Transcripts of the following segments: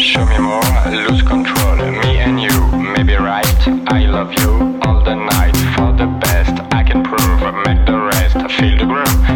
show me more, lose control. Me and you, maybe right. I love you all the night for the best. I can prove, make the rest feel the groove.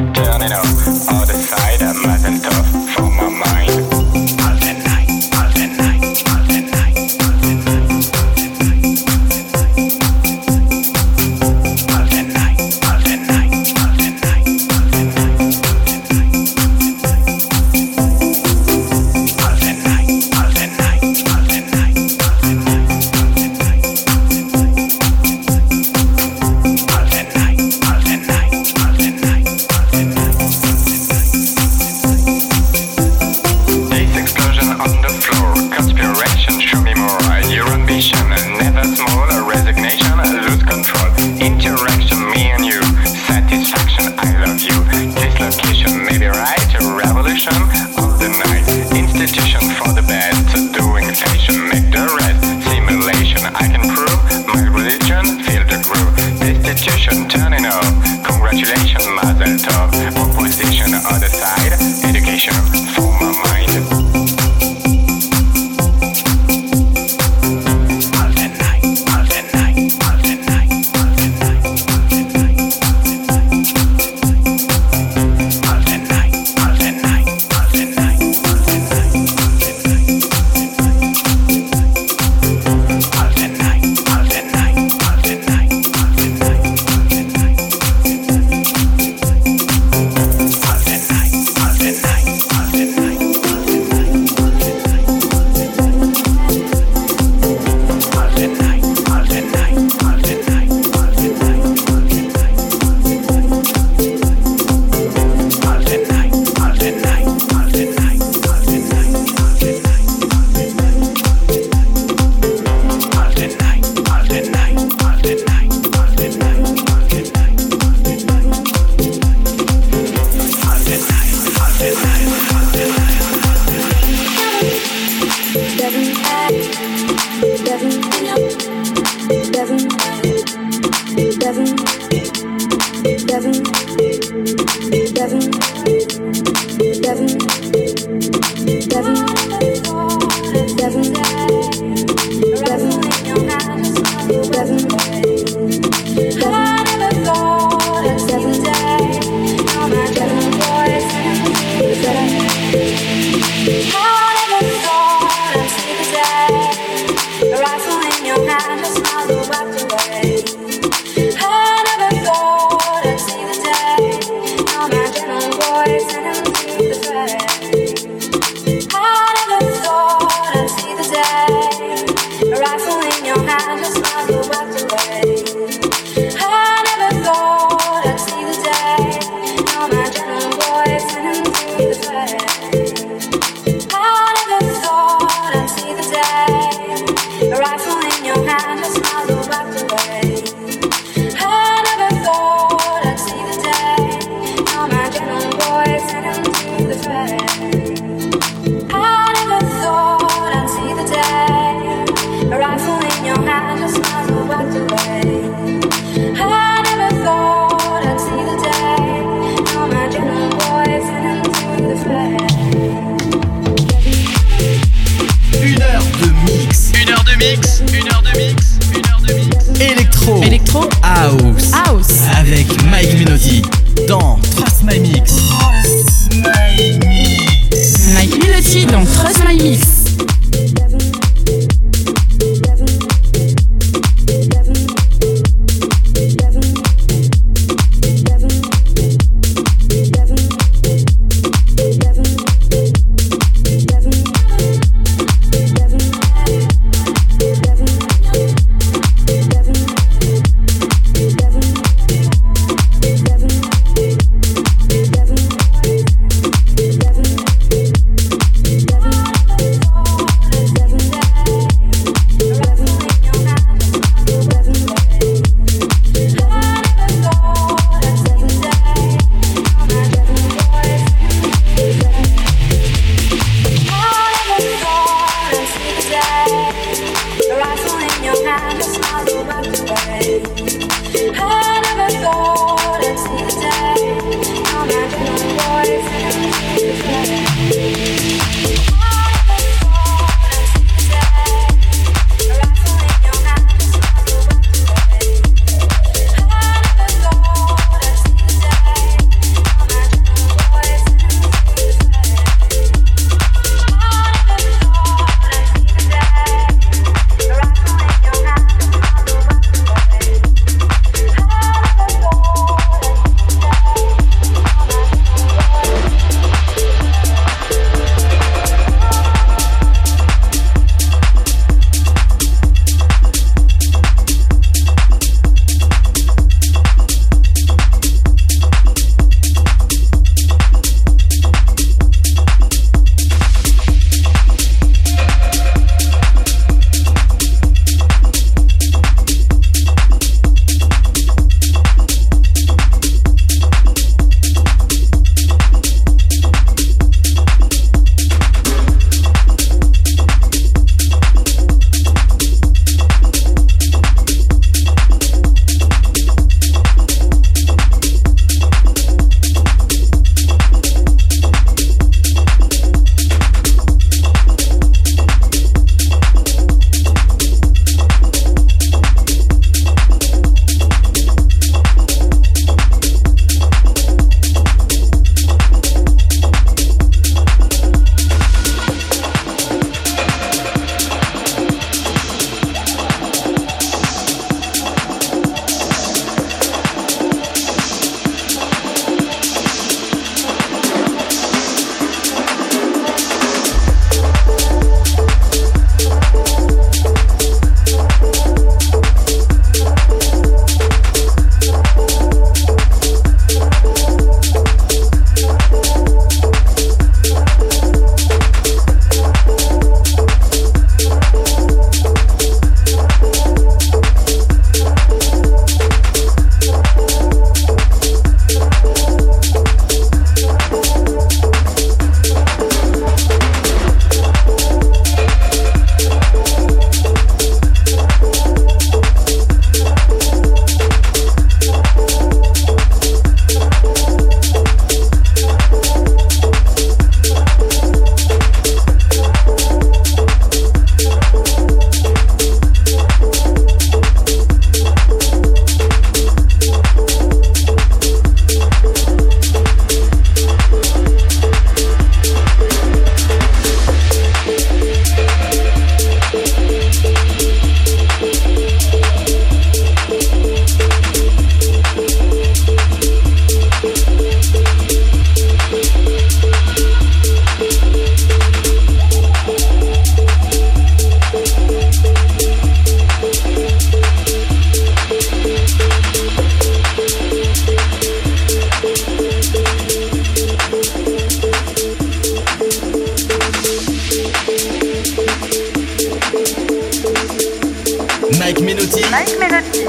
Mike Menotti. Mike Menotti.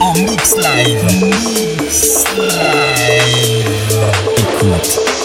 En mix live. Mix live. Écoute.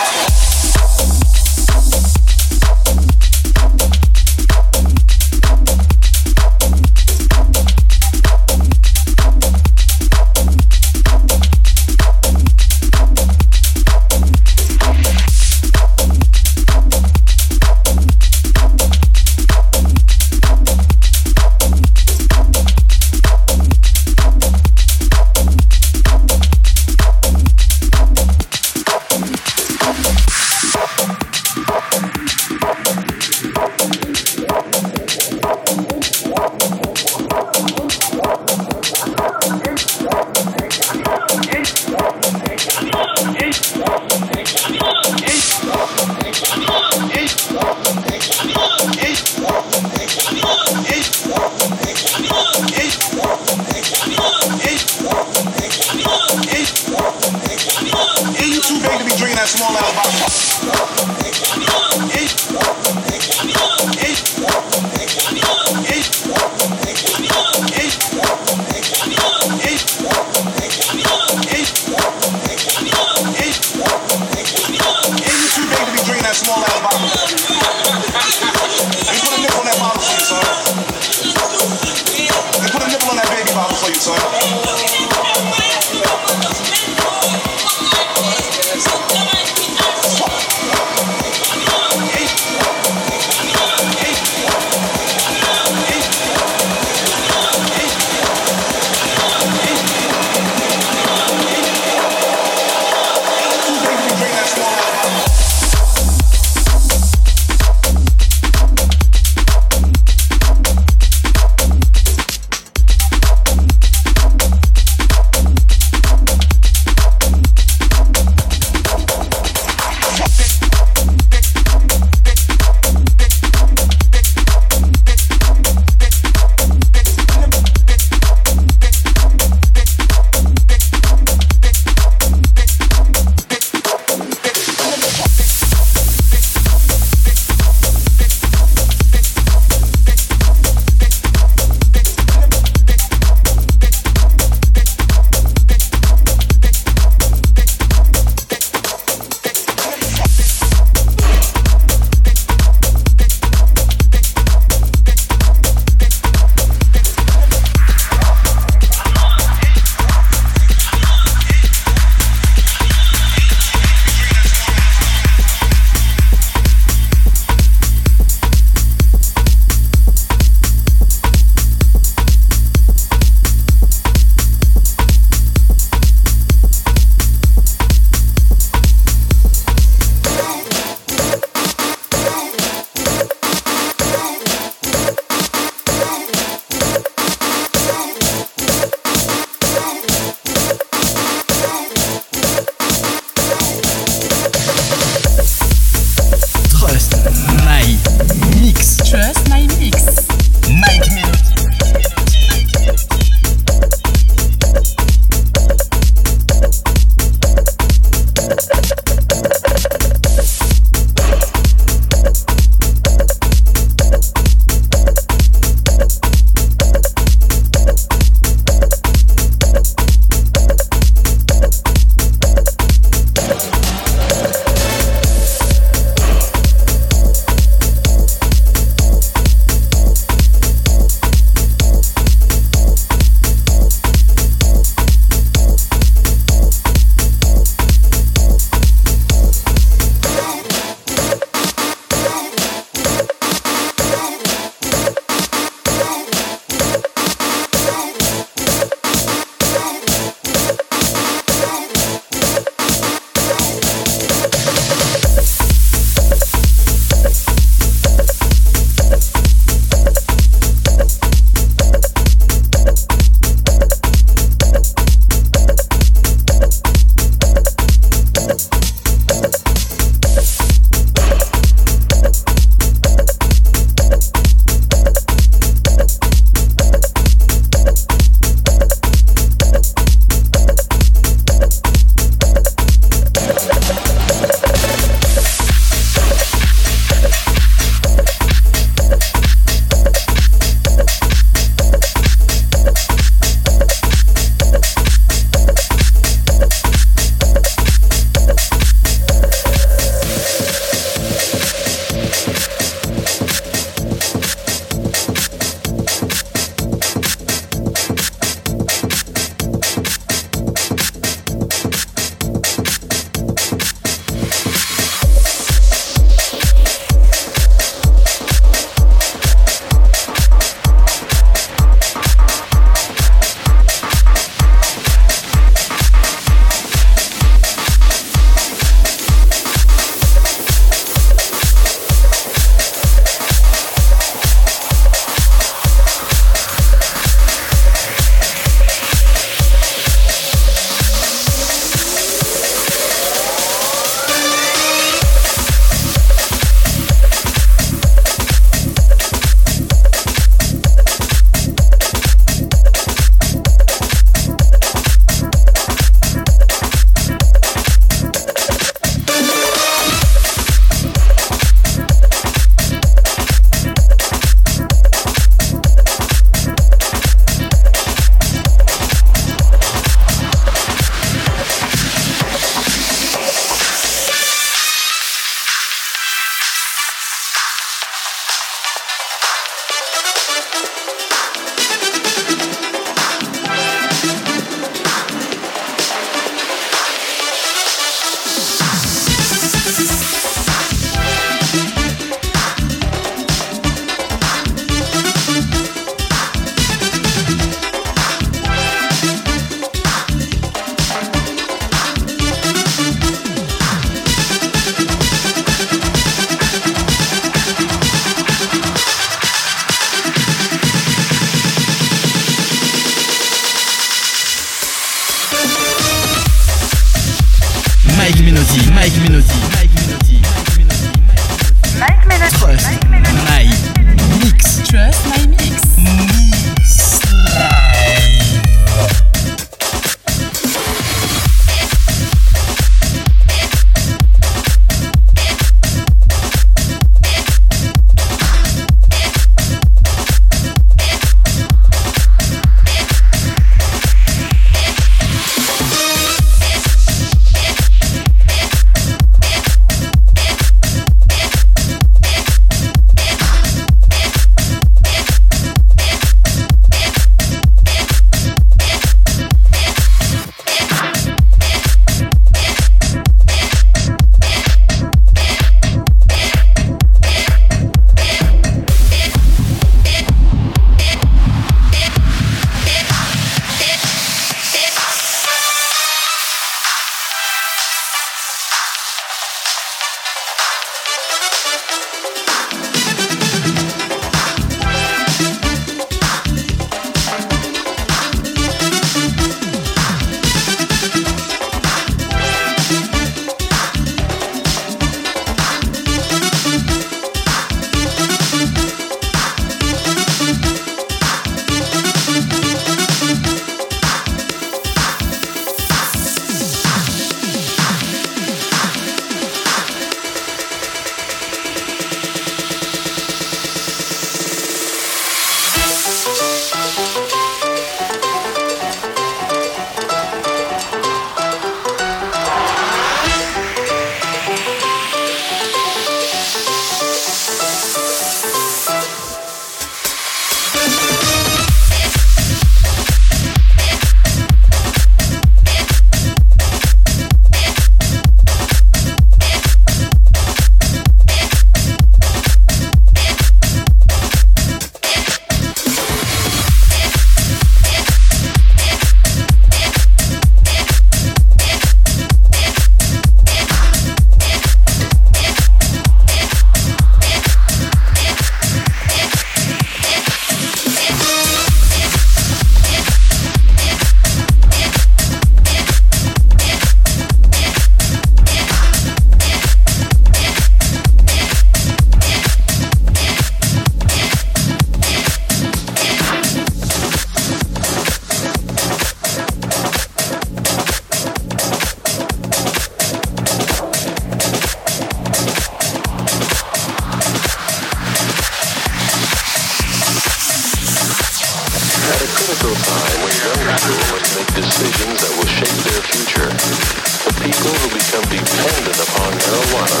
When young people must make decisions that will shape their future, the people who become dependent upon marijuana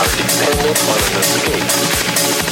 are dependent on an escape.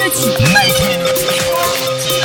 对不起对不起起